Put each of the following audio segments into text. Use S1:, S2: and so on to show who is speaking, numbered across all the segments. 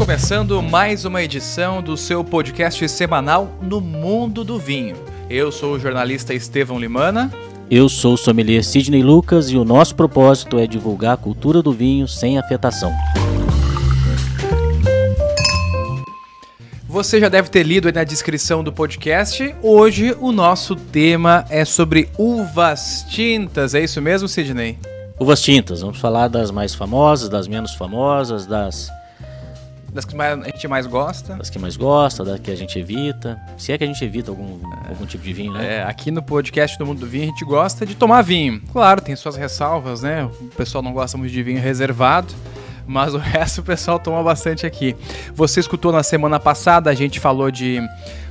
S1: começando mais uma edição do seu podcast semanal No Mundo do Vinho. Eu sou o jornalista Estevão Limana.
S2: Eu sou o sommelier Sidney Lucas e o nosso propósito é divulgar a cultura do vinho sem afetação.
S1: Você já deve ter lido aí na descrição do podcast. Hoje o nosso tema é sobre uvas tintas. É isso mesmo, Sidney?
S2: Uvas tintas. Vamos falar das mais famosas, das menos famosas, das
S1: das que mais, a gente mais gosta.
S2: Das que mais gosta, das que a gente evita. Se é que a gente evita algum, é, algum tipo de vinho, né?
S1: É, aqui no podcast do Mundo do Vinho a gente gosta de tomar vinho. Claro, tem suas ressalvas, né? O pessoal não gosta muito de vinho reservado. Mas o resto o pessoal toma bastante aqui. Você escutou na semana passada, a gente falou de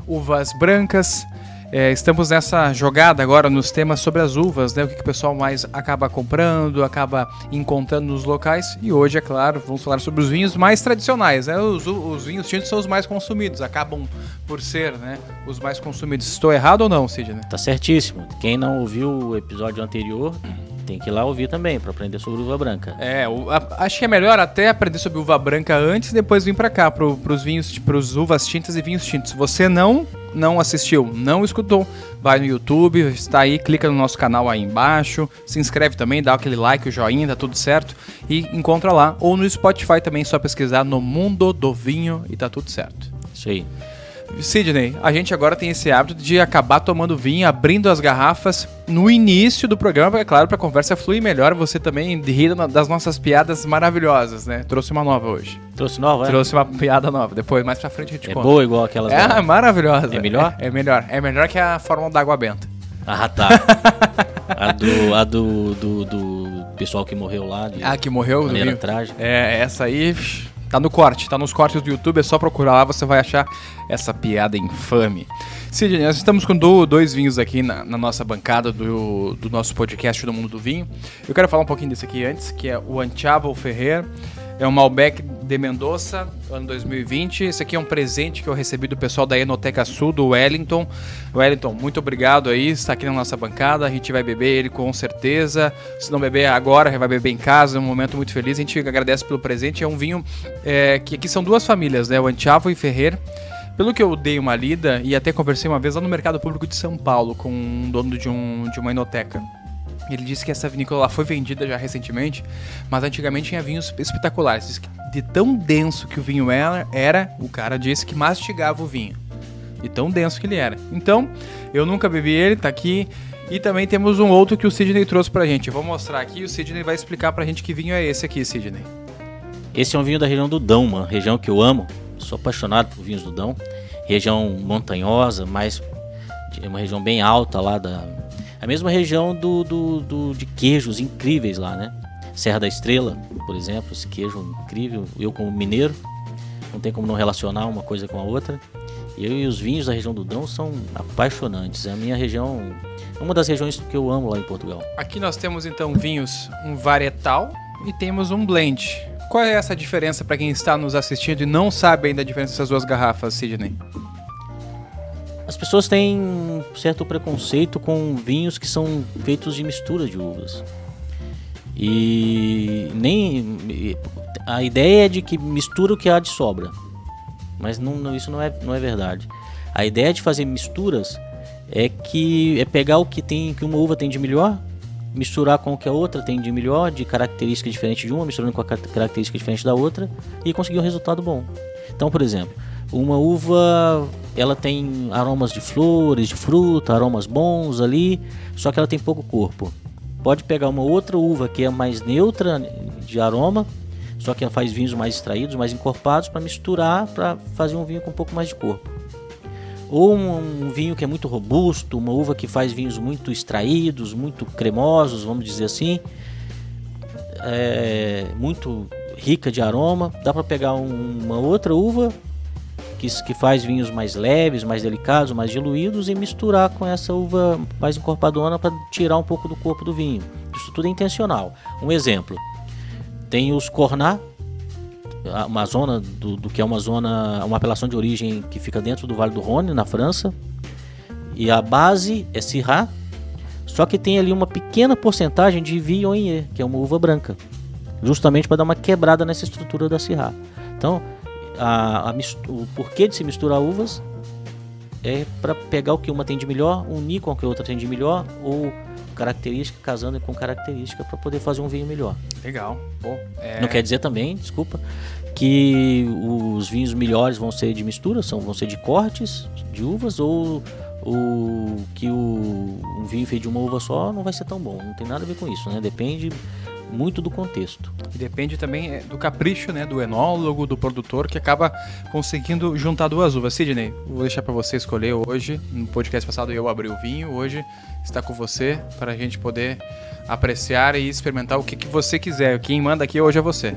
S1: uvas brancas, é, estamos nessa jogada agora nos temas sobre as uvas, né? O que, que, o pessoal mais acaba comprando, acaba encontrando nos locais. E hoje, é claro, vamos falar sobre os vinhos mais tradicionais, né? Os, os vinhos tintos são os mais consumidos, acabam por ser, né? Os mais consumidos. Estou errado ou não, Sidney?
S2: Tá certíssimo. Quem não ouviu o episódio anterior, tem que ir lá ouvir também para aprender sobre uva branca.
S1: É, o, a, acho que é melhor até aprender sobre uva branca antes e depois vir para cá para os vinhos, para os uvas tintas e vinhos tintos. Você não não assistiu, não escutou, vai no YouTube, está aí, clica no nosso canal aí embaixo, se inscreve também, dá aquele like, o joinha, tá tudo certo e encontra lá ou no Spotify também só pesquisar no Mundo do Vinho e tá tudo certo.
S2: Isso aí.
S1: Sidney, a gente agora tem esse hábito de acabar tomando vinho, abrindo as garrafas no início do programa, é claro, para a conversa fluir melhor. Você também ri das nossas piadas maravilhosas, né? Trouxe uma nova hoje.
S2: Trouxe nova,
S1: é? Trouxe uma piada nova. Depois, mais pra frente, a gente
S2: é
S1: conta.
S2: É boa igual aquelas.
S1: É, maravilhosa.
S2: É melhor?
S1: É, é, melhor. É melhor que a fórmula da água benta.
S2: Ah, tá. a do, a do, do, do pessoal que morreu lá. De
S1: ah, que morreu?
S2: Maneira trágica.
S1: É, essa aí... Tá no corte, tá nos cortes do YouTube, é só procurar lá, você vai achar essa piada infame. Sidney, nós estamos com dois vinhos aqui na, na, nossa bancada do, do nosso podcast do Mundo do Vinho. Eu quero falar um pouquinho desse aqui antes, que é o Antiavo Ferrer. É um Malbec de Mendoza, ano 2020. Esse aqui é um presente que eu recebi do pessoal da Enoteca Sul, do Wellington. Wellington, muito obrigado aí, está aqui na nossa bancada. A gente vai beber ele com certeza. Se não beber agora, vai beber em casa. É um momento muito feliz. A gente agradece pelo presente. É um vinho é, que aqui são duas famílias, né? O Antiavo e Ferrer. Pelo que eu dei uma lida e até conversei uma vez lá no Mercado Público de São Paulo com um dono de, um, de uma enoteca. Ele disse que essa vinícola foi vendida já recentemente, mas antigamente tinha vinhos espetaculares. De tão denso que o vinho era, era, o cara disse que mastigava o vinho. De tão denso que ele era. Então, eu nunca bebi ele, tá aqui. E também temos um outro que o Sidney trouxe pra gente. Eu vou mostrar aqui e o Sidney vai explicar pra gente que vinho é esse aqui, Sidney.
S2: Esse é um vinho da região do Dão, uma região que eu amo. Sou apaixonado por vinhos do Dão. Região montanhosa, mas é uma região bem alta lá da, a mesma região do, do, do, de queijos incríveis lá, né? Serra da Estrela, por exemplo, esse queijo incrível. Eu como mineiro, não tem como não relacionar uma coisa com a outra. Eu e os vinhos da região do Dão são apaixonantes. É a minha região, uma das regiões que eu amo lá em Portugal.
S1: Aqui nós temos então vinhos um varietal e temos um blend. Qual é essa diferença para quem está nos assistindo e não sabe ainda a diferença dessas duas garrafas, Sidney?
S2: As pessoas têm um certo preconceito com vinhos que são feitos de mistura de uvas. E nem a ideia é de que mistura o que há de sobra. Mas não, isso não é, não é verdade. A ideia de fazer misturas é que é pegar o que tem que uma uva tem de melhor, misturar com o que a outra tem de melhor, de característica diferente de uma, misturando com a característica diferente da outra e conseguir um resultado bom. Então, por exemplo, uma uva, ela tem aromas de flores, de fruta, aromas bons ali, só que ela tem pouco corpo. Pode pegar uma outra uva que é mais neutra de aroma, só que ela faz vinhos mais extraídos, mais encorpados para misturar para fazer um vinho com um pouco mais de corpo. Ou um, um, vinho que é muito robusto, uma uva que faz vinhos muito extraídos, muito cremosos, vamos dizer assim, é, muito rica de aroma. Dá para pegar um, uma outra uva que, que faz vinhos mais leves, mais delicados, mais diluídos e misturar com essa uva mais encorpadona para tirar um pouco do corpo do vinho. Isso tudo é intencional. Um exemplo: tem os Cornat, uma zona do, do, que é uma zona, uma apelação de origem que fica dentro do Vale do Rhône, na França. E a base é Syrah, só que tem ali uma pequena porcentagem de Viognier, que é uma uva branca, justamente para dar uma quebrada nessa estrutura da Syrah. Então, a, a o porquê de se misturar uvas é para pegar o que uma tem de melhor, unir com o que a outra tem de melhor, ou característica casando com característica para poder fazer um vinho melhor.
S1: Legal. Pô, é-
S2: Não quer dizer também, desculpa, que os vinhos melhores vão ser de mistura, são, vão ser de cortes de uvas, ou o que o, um vinho feito de uma uva só não vai ser tão bom. Não tem nada a ver com isso, né? Depende muito do contexto.
S1: E depende também é, do capricho, né? Do enólogo, do produtor, que acaba conseguindo juntar duas uvas. Sidney, vou deixar para você escolher hoje. No podcast passado eu abri o vinho, hoje está com você para a gente poder apreciar e experimentar o que, que você quiser. Quem manda aqui hoje é você.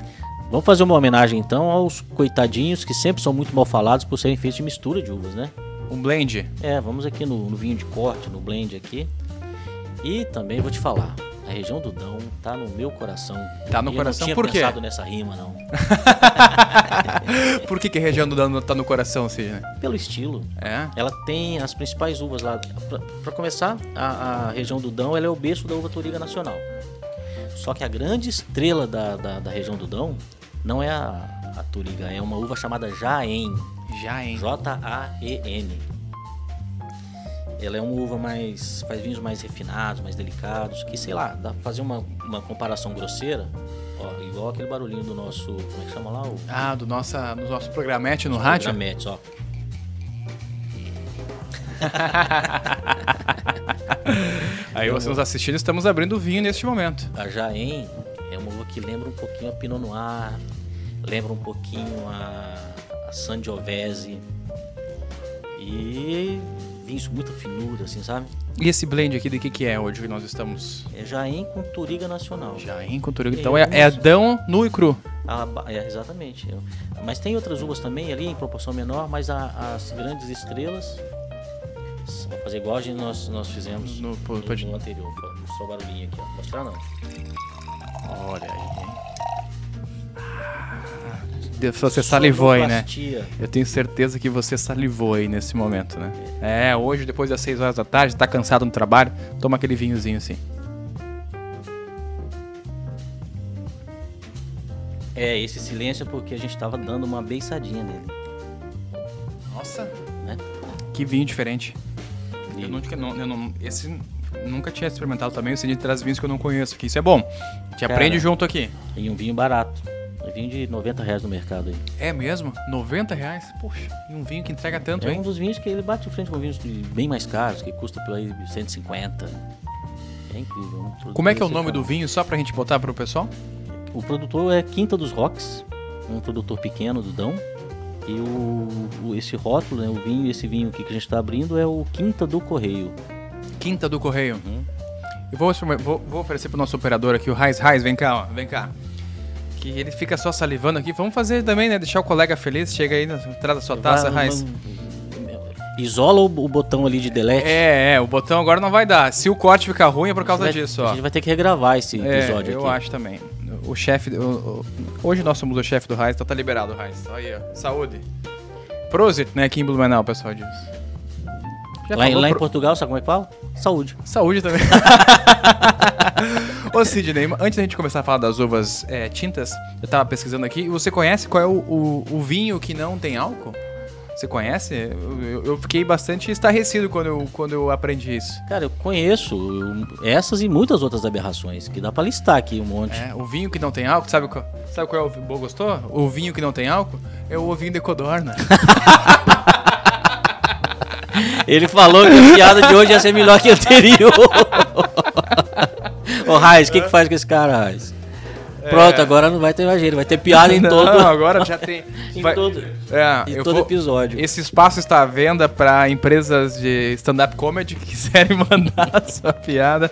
S2: Vamos fazer uma homenagem então aos coitadinhos que sempre são muito mal falados por serem feitos de mistura de uvas, né?
S1: Um blend.
S2: É, vamos aqui no, no vinho de corte, no blend aqui. E também vou te falar, a região do Dão tá no meu coração.
S1: Tá no
S2: E eu
S1: coração,
S2: não tinha
S1: por quê?
S2: pensado nessa rima, não.
S1: Por que, que a região do dano tá no coração, Sidney?
S2: Pelo estilo.
S1: É?
S2: Ela tem as principais uvas lá. Pra começar, a, a região do Dão ela é o berço da uva Toriga Nacional. Só que a grande estrela da, da, da região do Dão não é a, a Toriga, é uma uva chamada Jaen.
S1: Já, hein?
S2: J-A-E-N. Ela é uma uva mais. faz vinhos mais refinados, mais delicados, que sei lá, dá pra fazer uma, uma comparação grosseira. Ó, igual aquele barulhinho do nosso. Como é que chama lá? O
S1: Ah, do, nossa, do nosso programete no rádio?
S2: Grametes, ó.
S1: Aí você nos assistindo, estamos abrindo o vinho neste momento.
S2: A Jaen é uma uva que lembra um pouquinho a Pinot Noir, lembra um pouquinho a, a Sangiovese. E com muita finura, assim, sabe?
S1: E esse blend aqui, de que que é hoje que nós estamos?
S2: É Jaen com Toriga Nacional.
S1: Já em Conturiga.
S2: Tem
S1: Então é, é
S2: alguns-
S1: Adão nu e cru.
S2: A ba- é, exatamente. Mas tem outras uvas também ali em proporção menor, mas a- as grandes estrelas. Vou fazer igual a gente, nós, nós fizemos
S1: No- pode-
S2: no anterior. O barulhinho aqui, ó. Mostrar não.
S1: Olha aí, Você salivou aí, né? Eu tenho certeza que você salivou aí nesse momento, né? É, hoje, depois das 6 horas da tarde, tá cansado no trabalho, toma aquele vinhozinho assim.
S2: É, esse silêncio é porque a gente tava dando uma beiçadinha nele.
S1: Nossa,
S2: Né?
S1: que vinho diferente.
S2: E-
S1: Eu nunca, não, eu não- esse nunca tinha experimentado também, o Sidney traz vinhos que eu não conheço, que isso é bom. Te
S2: Cara.
S1: aprende junto aqui.
S2: E um vinho barato. Um vinho de 90 reais no mercado aí.
S1: É mesmo? 90 reais? Poxa, e um vinho que entrega tanto,
S2: É um
S1: hein?
S2: dos vinhos que ele bate de frente com vinhos bem mais caros, que custa por aí 150. É incrível. um produto
S1: Como é que é o nome do vinho, só pra gente botar pro pessoal?
S2: O produtor é Quinta dos Rocks, um produtor pequeno do Dão. E o, o- esse rótulo, né, o vinho, esse vinho aqui que a gente está abrindo é o Quinta do Correio.
S1: Quinta do Correio.
S2: Uhum.
S1: Eu vou, vou, vou oferecer pro nosso operador aqui, o Raiz. Raiz, vem cá, ó, vem cá. Que ele fica só salivando aqui. Vamos fazer também, né? Deixar o colega feliz. Chega aí, traz a sua taça,
S2: Vai-
S1: Raiz.
S2: Isola o, o botão ali de delete.
S1: É, é, o botão agora não vai dar. Se o corte ficar ruim é por causa
S2: A vai-
S1: disso,
S2: A
S1: ó.
S2: gente vai ter que regravar esse
S1: É,
S2: episódio
S1: eu
S2: aqui.
S1: acho também. O chefe. hoje nós somos o chefe do Raiz, então tá liberado o Raiz. Aí, ó. Saúde. Prosit, né? Aqui em Blumenau, o pessoal diz. Já
S2: Lá, em- lá em
S1: pro-
S2: Portugal, sabe como é que fala? Saúde.
S1: Saúde também. Ô Sidney, antes da gente começar a falar das uvas é, tintas, eu tava pesquisando aqui. Você conhece qual é o, o- o vinho que não tem álcool? Você conhece? Eu, eu- fiquei bastante estarrecido quando eu, quando eu aprendi isso.
S2: Cara, eu conheço eu- essas e muitas outras aberrações, que dá pra listar aqui um monte.
S1: É, o vinho que não tem álcool, sabe qual, sabe qual é o vinho? Boa, Gostou? O vinho que não tem álcool é o ovinho de codorna.
S2: Ele falou que a piada de hoje ia ser melhor que a anterior. Ô, Raiz, o que, que faz com esse cara, Raiz? Pronto, agora não vai ter mais jeito, vai ter piada em
S1: não,
S2: todo,
S1: agora já tem.
S2: em
S1: vai-
S2: todo,
S1: É,
S2: em
S1: eu
S2: todo
S1: vou-
S2: episódio.
S1: Esse espaço está à venda para empresas de stand-up comedy que quiserem mandar a sua piada.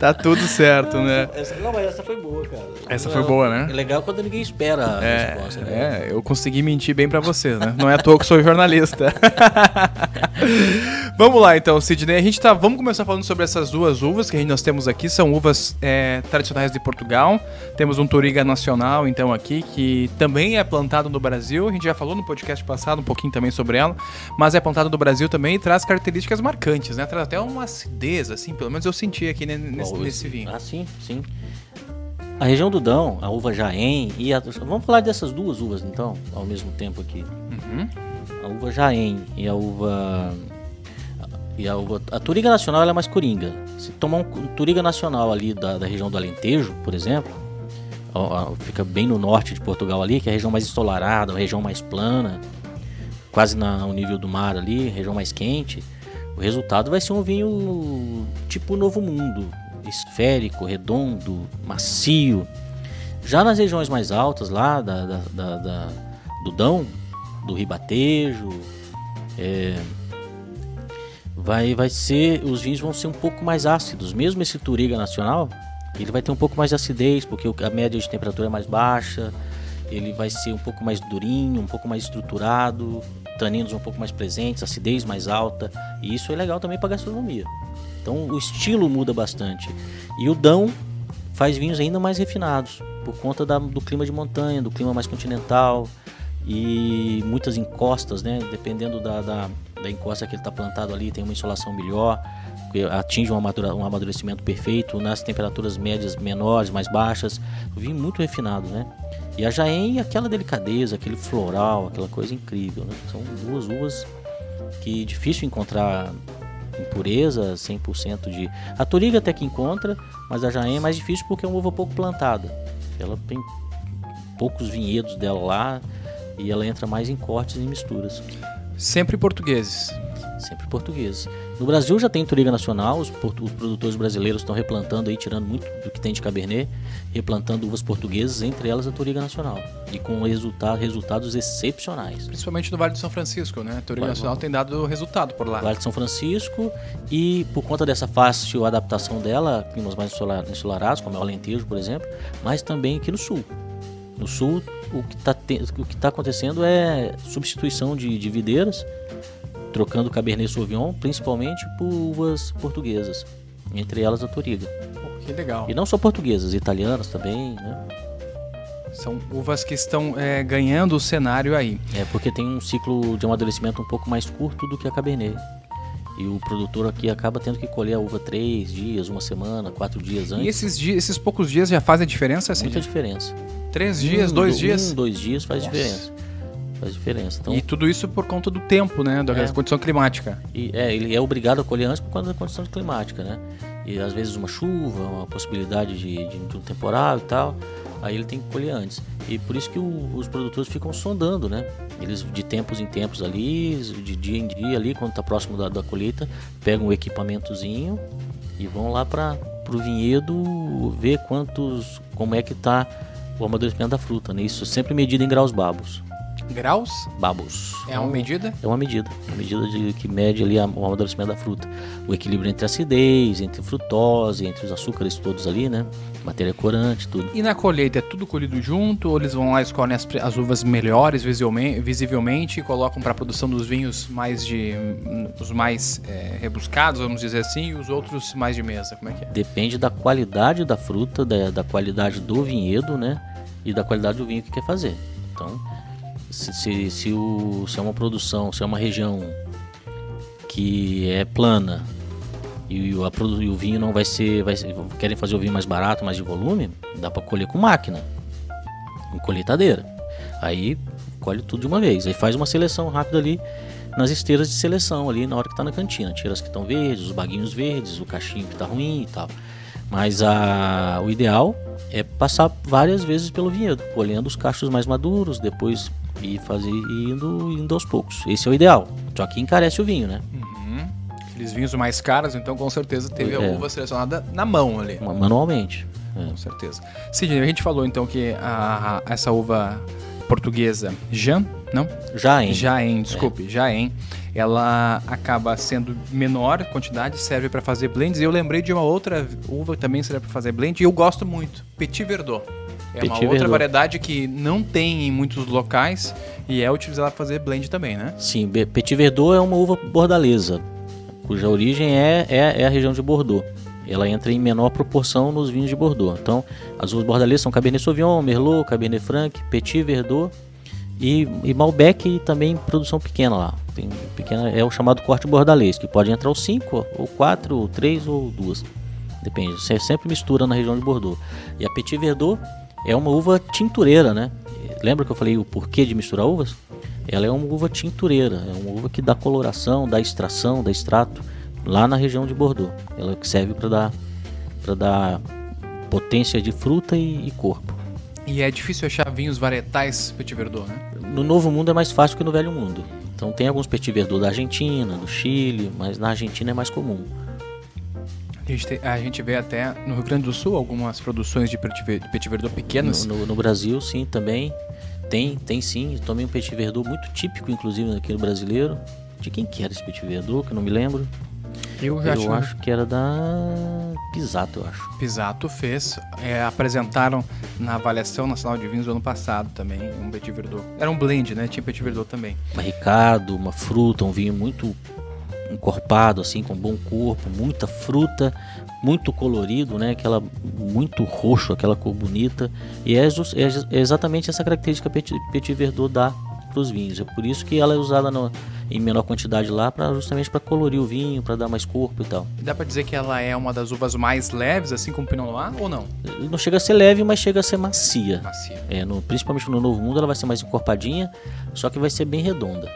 S1: Tá tudo certo, né?
S2: Essa- não, mas essa foi boa, cara.
S1: Essa foi boa, né?
S2: É legal quando ninguém espera a
S1: É,
S2: resposta, né?
S1: é, eu consegui mentir bem pra você, né? Não é à toa que sou jornalista. Vamos lá então, Sidney. A gente tá. Vamos começar falando sobre essas duas uvas que a gente- nós temos aqui. São uvas é, tradicionais de Portugal. Temos um Toriga Nacional, então, aqui, que também é plantado no Brasil. A gente já falou no podcast passado um pouquinho também sobre ela. Mas é plantado no Brasil também e traz características marcantes, né? Traz até uma acidez, assim, pelo menos eu senti aqui né, nesse,
S2: Bom,
S1: nesse vinho.
S2: Ah, sim, sim. A região do Dão, a uva Jaém e a, vamos falar dessas duas uvas então, ao mesmo tempo aqui.
S1: Uhum.
S2: A uva Jaém e a uva e a uva a Turiga Nacional é mais coringa. Se tomar um Turiga Nacional ali da, da região do Alentejo, por exemplo, ó, ó, fica bem no norte de Portugal ali, que é a região mais ensolarada, região mais plana, quase na, no nível do mar ali, região mais quente. O resultado vai ser um vinho tipo Novo Mundo, esférico, redondo, macio. Já nas regiões mais altas lá da, da, da, da do Dão, do Ribatejo, é, vai, vai ser, os vinhos vão ser um pouco mais ácidos. Mesmo esse Turiga Nacional, ele vai ter um pouco mais de acidez, porque a média de temperatura é mais baixa, ele vai ser um pouco mais durinho, um pouco mais estruturado, taninos um pouco mais presentes, acidez mais alta, e isso é legal também para gastronomia. Então o estilo muda bastante. E o Dão faz vinhos ainda mais refinados, por conta da, do clima de montanha, do clima mais continental e muitas encostas, né? Dependendo da, da, da encosta que ele está plantado ali, tem uma insolação melhor, atinge um, um amadurecimento perfeito nas temperaturas médias menores, mais baixas. Vinho muito refinado, né? E a Jaén, aquela delicadeza, aquele floral, aquela coisa incrível. Né? São duas uvas que é difícil encontrar impureza, 100% de. A Toriga até que encontra, mas a Jaén é mais difícil porque é uma uva pouco plantada. Ela tem poucos vinhedos dela lá e ela entra mais em cortes e misturas.
S1: Sempre portugueses
S2: sempre portugueses. No Brasil já tem Turiga Nacional, os, os produtores brasileiros estão replantando aí, tirando muito do que tem de Cabernet, replantando uvas portuguesas, entre elas a Turiga Nacional, e com resultado, resultados excepcionais.
S1: Principalmente no Vale de São Francisco, né? A Turiga Nacional tem dado resultado por lá.
S2: Vale de São Francisco, e por conta dessa fácil adaptação dela, climas mais ensolarados, como é o Alentejo, por exemplo, mas também aqui no Sul. No Sul, o que está tá acontecendo é substituição de, de videiras trocando Cabernet Sauvignon principalmente por uvas portuguesas, entre elas a Toriga.
S1: que legal.
S2: E não só portuguesas, italianas também, né?
S1: São uvas que estão é, ganhando o cenário aí.
S2: É, porque tem um ciclo de amadurecimento um pouco mais curto do que a Cabernet. E o produtor aqui acaba tendo que colher a uva três dias, uma semana, quatro dias antes.
S1: E esses, dias, esses poucos dias já fazem diferença?
S2: Assim? Muita diferença.
S1: Três dias, um, dois dias?
S2: Um, dois dias faz Nossa. diferença. Faz diferença. Então,
S1: e tudo isso por conta do tempo, né? Da é, condição climática.
S2: E, é, ele é obrigado a colher antes por conta da condição climática, né? E às vezes uma chuva, uma possibilidade de, de, de um temporal e tal, aí ele tem que colher antes. E por isso que o, os produtores ficam sondando, né? Eles de tempos em tempos ali, de dia em dia ali, quando está próximo da, da colheita, pegam o equipamentozinho e vão lá para o vinhedo ver quantos, como é que está o amadurecimento da fruta, né? Isso sempre medido em graus babos.
S1: Graus?
S2: Babos.
S1: É uma medida?
S2: É uma medida. Uma medida de, que mede ali o amadurecimento da fruta. O equilíbrio entre a acidez, entre frutose, entre os açúcares todos ali, né? Matéria corante, tudo.
S1: E na colheita é tudo colhido junto? Ou eles vão lá, escolhem as, as uvas melhores visivelmente, visivelmente e colocam para a produção dos vinhos mais de. os mais é, rebuscados, vamos dizer assim, e os outros mais de mesa? Como é que é?
S2: Depende da qualidade da fruta, da, da qualidade do vinhedo, né? E da qualidade do vinho que quer fazer. Então se, se, se, o, se é uma produção, se é uma região que é plana e o, e o vinho não vai ser, vai ser, querem fazer o vinho mais barato, mais de volume, dá para colher com máquina, com colheitadeira. Aí colhe tudo de uma vez, aí faz uma seleção rápida ali nas esteiras de seleção ali na hora que está na cantina, tira as que estão verdes, os baguinhos verdes, o cachinho que está ruim e tal. Mas a, o ideal é passar várias vezes pelo vinhedo, colhendo os cachos mais maduros, depois e fazer indo, indo aos poucos. Esse é o ideal. Só que encarece o vinho, né?
S1: Uhum. Aqueles vinhos mais caros, então com certeza teve é. a uva selecionada na mão ali.
S2: Manualmente.
S1: É. Com certeza. Sidney, a gente falou então que a, a, essa uva portuguesa Jean, não?
S2: Jaen.
S1: Jaen, desculpe, é. Jaen. Ela acaba sendo menor quantidade, serve para fazer blends. E eu lembrei de uma outra uva que também serve para fazer blend e eu gosto muito, Petit Verdot. É Petit uma outra Verdot. variedade que não tem em muitos locais e é utilizada para fazer blend também, né?
S2: Sim, Petit Verdot é uma uva bordalesa, cuja origem é, é, é a região de Bordeaux. Ela entra em menor proporção nos vinhos de Bordeaux. Então, as uvas bordalesas são Cabernet Sauvignon, Merlot, Cabernet Franc, Petit Verdot e, e Malbec e também produção pequena lá. Tem pequena, é o chamado corte bordalês, que pode entrar os 5, ou 4, ou 3 ou 2. Depende. Você sempre mistura na região de Bordeaux. E a Petit Verdot é uma uva tintureira, né? Lembra que eu falei o porquê de misturar uvas? Ela é uma uva tintureira, é uma uva que dá coloração, dá extração, dá extrato lá na região de Bordeaux. Ela que serve para dar para dar potência de fruta e, e, corpo.
S1: E é difícil achar vinhos varietais Petit Verdot, né?
S2: No Novo Mundo é mais fácil que no Velho Mundo. Então tem alguns Petit Verdot da Argentina, do Chile, mas na Argentina é mais comum.
S1: A gente, tem, a gente vê até no Rio Grande do Sul algumas produções de Petit Verdot pequenas.
S2: No, no, no Brasil, sim, também. Tem, tem sim. Eu tomei um Petit Verdot muito típico, inclusive, aqui no brasileiro. De quem que era esse Petit Verdot, que eu não me lembro.
S1: Eu, já
S2: eu acho que era da Pisato, eu acho.
S1: Pisato fez. É, apresentaram na avaliação nacional de vinhos do ano passado também um Petit Verdot. Era um blend, né? Tinha Petit Verdot também.
S2: Barricado, uma fruta, um vinho muito encorpado, assim, com bom corpo, muita fruta, muito colorido, né? Aquela muito roxo, aquela cor bonita. E é, é exatamente essa característica Petit, Petit Verdot dá para os vinhos. É por isso que ela é usada no, em menor quantidade lá, para justamente para colorir o vinho, para dar mais corpo e tal.
S1: Dá para dizer que ela é uma das uvas mais leves, assim como o Pinot Noir, ou não?
S2: Não chega a ser leve, mas chega a ser macia.
S1: Macia.
S2: É, no, principalmente no Novo Mundo, ela vai ser mais encorpadinha, só que vai ser bem redonda.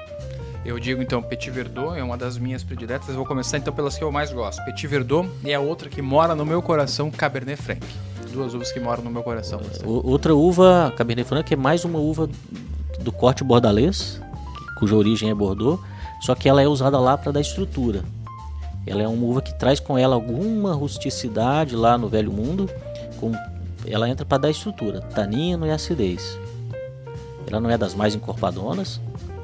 S1: Eu digo então Petit Verdot é uma das minhas prediletas. Vou começar então pelas que eu mais gosto. Petit Verdot e a outra que mora no meu coração, Cabernet Franc. Duas uvas que moram no meu coração.
S2: Outra uva, Cabernet Franc, é mais uma uva do corte bordalês, cuja origem é Bordeaux, só que ela é usada lá para dar estrutura. Ela é uma uva que traz com ela alguma rusticidade lá no Velho Mundo, com, ela entra para dar estrutura, tanino e acidez. Ela não é das mais encorpadonas,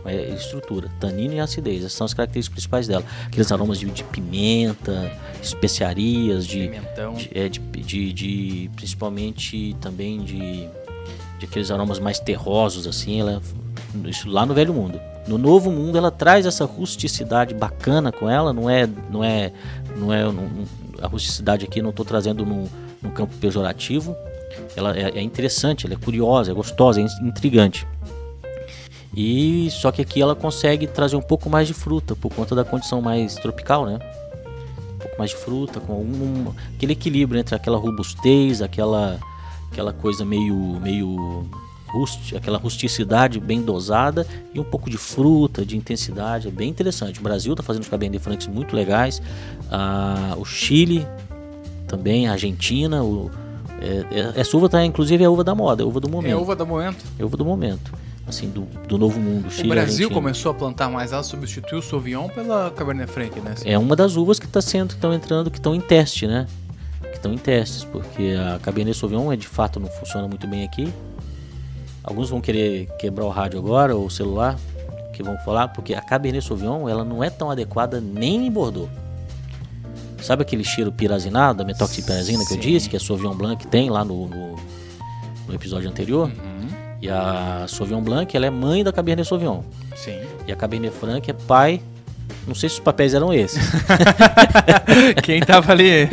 S2: é estrutura, tanino e acidez. Essas são as características principais dela. Aqueles aromas de, de pimenta, especiarias, de, de, é, de, de, de, principalmente também de, de aqueles aromas mais terrosos assim. Ela, isso lá no Velho Mundo. No Novo Mundo ela traz essa rusticidade bacana com ela. Não é, não é, não é não, a rusticidade aqui. Não estou trazendo num, num campo pejorativo. Ela é, é interessante, ela é curiosa, é gostosa, é intrigante. E só que aqui ela consegue trazer um pouco mais de fruta por conta da condição mais tropical, né? Um pouco mais de fruta, com um, aquele equilíbrio entre aquela robustez, aquela aquela coisa meio meio rust, aquela rusticidade bem dosada e um pouco de fruta, de intensidade, é bem interessante. O Brasil está fazendo os Cabernet Francs muito legais, ah, o Chile também, a Argentina, o, é, é, essa uva tá inclusive é a uva da moda, é a uva do momento. É
S1: a uva do momento.
S2: É a uva do momento assim, do, do novo mundo.
S1: Chile, o Brasil Argentina. começou a plantar mais ela, substituiu o Sauvignon pela Cabernet Franc, né?
S2: É uma das uvas que está sendo, que estão entrando, que estão em teste, né? Que estão em testes, porque a Cabernet Sauvignon é de fato não funciona muito bem aqui. Alguns vão querer quebrar o rádio agora ou o celular, que vão falar, porque a Cabernet Sauvignon ela não é tão adequada nem em Bordeaux. Sabe aquele cheiro pirazinado, da metoxipirazina que eu disse, que a Sauvignon Blanc tem lá no, no, no episódio anterior? Uhum. E a Sauvignon Blanc, ela é mãe da Cabernet Sauvignon.
S1: Sim.
S2: E a Cabernet Franc é pai. Não sei se os papéis eram esses.
S1: Quem tava ali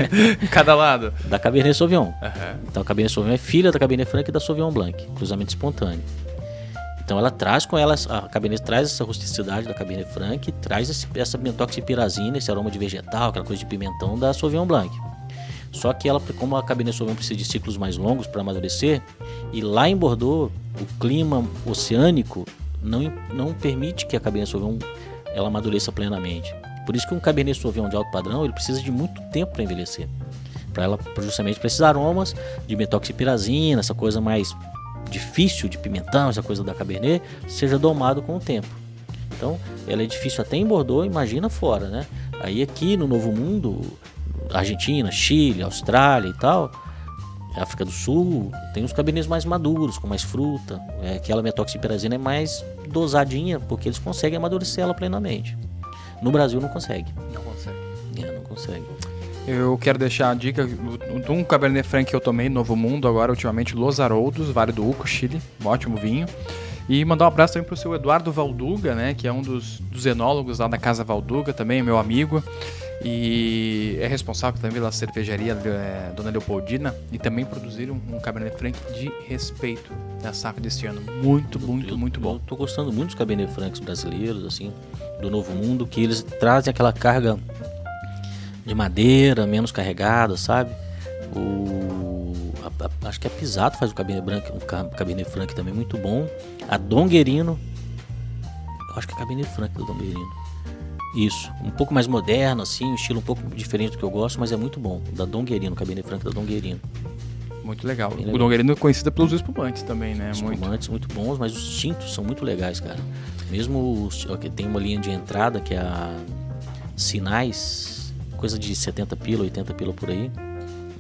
S1: cada lado?
S2: Da Cabernet Sauvignon. Uhum. Então a Cabernet Sauvignon é filha da Cabernet Franc e da Sauvignon Blanc, cruzamento espontâneo. Então ela traz com ela, a Cabernet traz essa rusticidade da Cabernet Franc, traz esse, essa mentoxipirazina, esse aroma de vegetal, aquela coisa de pimentão da Sauvignon Blanc. Só que ela, como a Cabernet Sauvignon precisa de ciclos mais longos para amadurecer, e lá em Bordeaux o clima oceânico não, não permite que a Cabernet Sauvignon ela amadureça plenamente. Por isso que um Cabernet Sauvignon de alto padrão ele precisa de muito tempo para envelhecer, para ela justamente para esses aromas de metoxipirazina, essa coisa mais difícil de pimentão, essa coisa da Cabernet, seja domado com o tempo. Então, ela é difícil até em Bordeaux, imagina fora, né? Aí aqui no Novo Mundo, Argentina, Chile, Austrália e tal, África do Sul, tem os cabinets mais maduros, com mais fruta. É, aquela metoxipirazina é mais dosadinha, porque eles conseguem amadurecer ela plenamente. No Brasil não consegue.
S1: Não consegue.
S2: É, não consegue.
S1: Eu quero deixar a dica de um Cabernet Franc que eu tomei, Novo Mundo, agora ultimamente, Los Haroldos, Vale do Uco, Chile, um ótimo vinho. E mandar um abraço também pro seu Eduardo Valduga, né, que é um dos, dos enólogos lá da Casa Valduga, também meu amigo. E é responsável também pela cervejaria é, Dona Leopoldina e também produzir um, um Cabernet Franc de respeito na safra deste ano. Muito, muito, eu, muito bom.
S2: Eu tô gostando muito dos Cabernet Francs brasileiros, assim, do Novo Mundo, que eles trazem aquela carga de madeira, menos carregada, sabe? O a- a- acho que a Pisato faz o Cabernet Branc, um ca- Cabernet Franc também muito bom. A Donguerino, acho que é Cabernet Franc da Donguerino. Isso, um pouco mais moderno assim, um estilo um pouco diferente do que eu gosto, mas é muito bom. Da Donguerino, Cabernet Franc da Donguerino.
S1: Muito legal.
S2: Bem
S1: O
S2: legal.
S1: Donguerino é conhecida pelos espumantes também, né? Muito.
S2: Espumantes muito bons, mas os tintos são muito legais, cara. Mesmo os, que tem uma linha de entrada que é a Sinais, coisa de 70 pila, 80 pila por aí.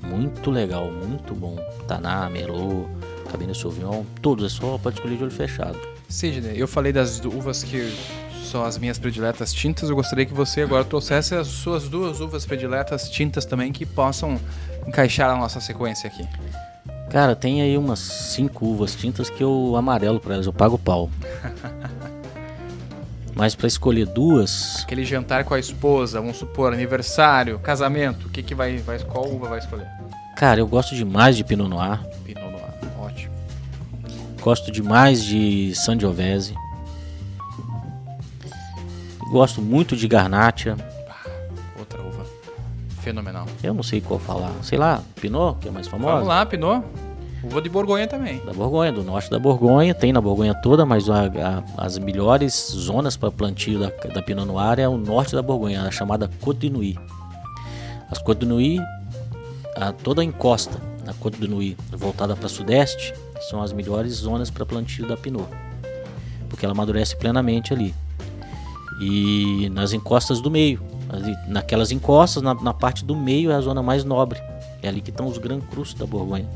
S2: Muito legal, muito bom. Taná, Merlot, Cabernet Sauvignon, todos, é só pode escolher de olho fechado.
S1: Sidney, eu falei das uvas que são as minhas prediletas tintas. Eu gostaria que você agora trouxesse as suas duas uvas prediletas tintas também que possam encaixar a nossa sequência aqui.
S2: Cara, tem aí umas cinco uvas tintas que eu amarelo pra elas, eu pago pau. Mas pra escolher duas,
S1: Aquele jantar com a esposa, vamos supor, aniversário, casamento, o que que vai, vai qual uva vai escolher?
S2: cara, eu gosto demais de Pinot Noir.
S1: Pinot Noir, ótimo.
S2: Gosto demais de Sangiovese. Gosto muito de Garnacha.
S1: Outra uva fenomenal.
S2: Eu não sei qual falar. Sei lá, Pinot, que é mais famosa.
S1: Vamos lá, Pinot. Uva de Borgonha também.
S2: Da Borgonha, do norte da Borgonha. Tem na Borgonha toda, mas a- a- as melhores zonas para plantio da, da Pinot Noir é o norte da Borgonha, a chamada Côte de Nuit. As Côte de Nuit, a, toda a encosta na Côte de Nuit, voltada para sudeste, são as melhores zonas para plantio da Pinot. Porque ela amadurece plenamente ali. E nas encostas do meio, ali, naquelas encostas, na, na parte do meio é a zona mais nobre. É ali que estão os Gran Crus da Borgonha.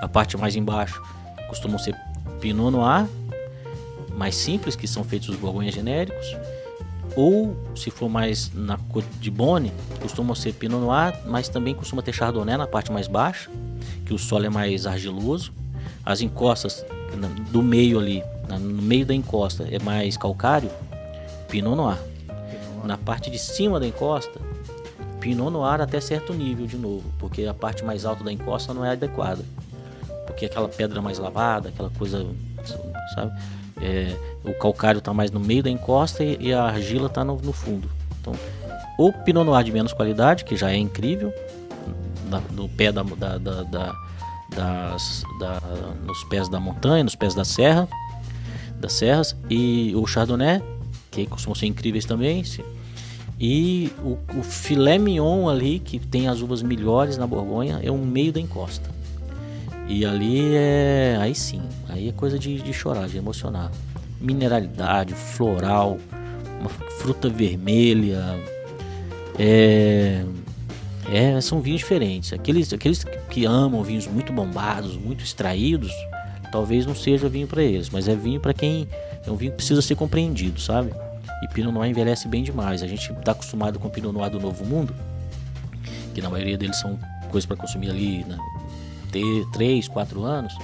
S2: A parte mais embaixo costumam ser Pinot Noir, mais simples, que são feitos os Borgonha genéricos. Ou, se for mais na Côte de Bonne, costumam ser Pinot Noir, mas também costuma ter Chardonnay na parte mais baixa, que o solo é mais argiloso. As encostas do meio ali, no meio da encosta, é mais calcário, Pinot Noir. Na parte de cima da encosta, Pinot Noir até certo nível de novo, porque a parte mais alta da encosta não é adequada. Porque aquela pedra mais lavada, aquela coisa, sabe? É, o calcário está mais no meio da encosta e, e a argila está no, no fundo. Então, ou Pinot Noir de menos qualidade, que já é incrível, na- no pé da, da, da- da- das, da- nos pés da montanha, nos pés da serra, das serras, e o Chardonnay, que costumam ser incríveis também, e o, o filé mignon ali, que tem as uvas melhores na Borgonha, é o meio da encosta. E ali é. Aí sim, aí é coisa de, de chorar, de emocionar. Mineralidade, floral, uma fruta vermelha. É. É, são vinhos diferentes. Aqueles, aqueles que amam vinhos muito bombados, muito extraídos, talvez não seja vinho para eles, mas é vinho para quem é um vinho que precisa ser compreendido, sabe? E Pinot Noir envelhece bem demais. A gente está acostumado com Pinot Noir do Novo Mundo, que na maioria deles são coisas para consumir ali na, ter 3, 4 anos.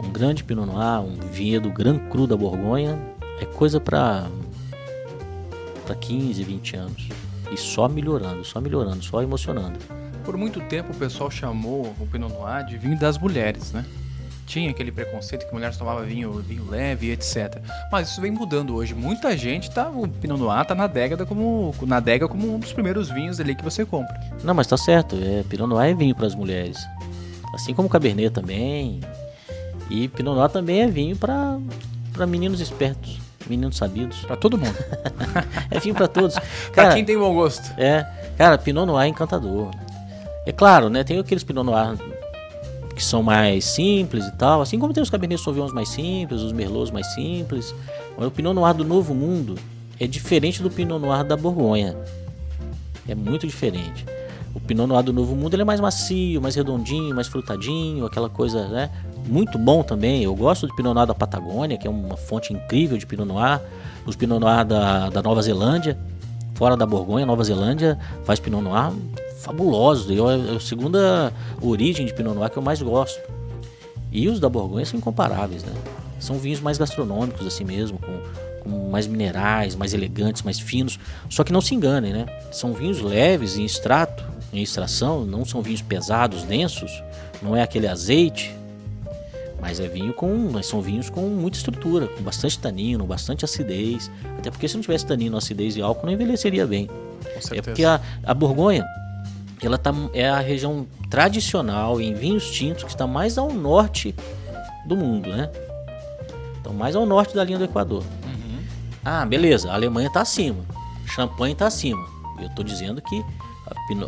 S2: Um grande Pinot Noir, um vinhedo Gran Cru da Borgonha, é coisa para 15, 20 anos. E só melhorando, só melhorando, só emocionando.
S1: Por muito tempo o pessoal chamou o Pinot Noir de vinho das mulheres, né? Tinha aquele preconceito que mulheres tomavam vinho, vinho leve, etc. Mas isso vem mudando hoje. Muita gente tá. O Pinot Noir tá na década como. Na adega como um dos primeiros vinhos ali que você compra.
S2: Não, mas tá certo, é, Pinot Noir é vinho para as mulheres. Assim como Cabernet também. E Pinot Noir também é vinho para para meninos espertos, meninos sabidos.
S1: Pra todo mundo.
S2: É vinho para todos.
S1: pra
S2: Cara,
S1: quem tem bom gosto.
S2: É, cara, Pinot Noir é encantador. É claro, né? Tem aqueles Pinot Noir que são mais simples e tal, assim como tem os Cabernet Sauvignons mais simples, os Merlots mais simples. Mas o Pinot Noir do Novo Mundo é diferente do Pinot Noir da Borgonha. É muito diferente. O Pinot Noir do Novo Mundo ele é mais macio, mais redondinho, mais frutadinho, aquela coisa, né? Muito bom também. Eu gosto do Pinot Noir da Patagônia, que é uma fonte incrível de Pinot Noir. Os Pinot Noir da, da Nova Zelândia, fora da Borgonha, Nova Zelândia, faz Pinot Noir fabulosos. Eu, é a segunda origem de Pinot Noir que eu mais gosto. E os da Borgonha são incomparáveis, né? São vinhos mais gastronômicos assim mesmo, com, com mais minerais, mais elegantes, mais finos. Só que não se enganem, né? São vinhos leves em extrato, em extração, não são vinhos pesados, densos. Não é aquele azeite, mas é vinho com, mas são vinhos com muita estrutura, com bastante tanino, bastante acidez. Até porque se não tivesse tanino, acidez e álcool, não envelheceria bem.
S1: Com
S2: É porque a, a Borgonha, ela tá, é a região tradicional em vinhos tintos que está mais ao norte do mundo, né? Então, mais ao norte da linha do Equador.
S1: Uhum.
S2: Ah, beleza, a Alemanha está acima, Champagne está acima. Eu estou dizendo que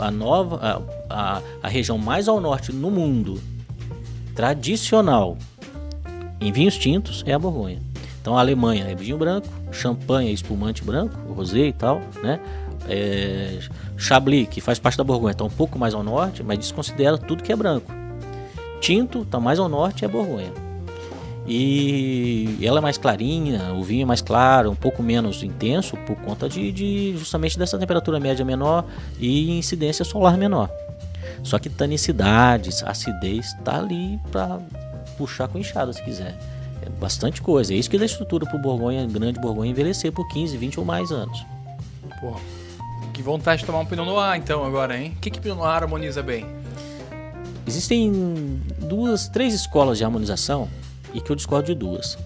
S2: a, a nova, a, a, a região mais ao norte no mundo, tradicional em vinhos tintos, é a Borgonha. Então a Alemanha é vinho branco, Champagne é espumante branco, rosé e tal, né? É, Chablis, que faz parte da Borgonha, está um pouco mais ao norte, mas desconsidera tudo que é branco. Tinto está mais ao norte, é Borgonha. E ela é mais clarinha, o vinho é mais claro, um pouco menos intenso por conta de, de justamente dessa temperatura média menor e incidência solar menor. Só que tanicidade, acidez tá ali para puxar com enxada se quiser. É bastante coisa. É isso que dá estrutura pro Borgonha, grande Borgonha envelhecer por 15, 20 ou mais anos.
S1: Pô, que vontade de tomar um Pinot Noir então agora, hein? O que que Pinot Noir harmoniza bem?
S2: Existem duas, três escolas de harmonização e que eu discordo de duas.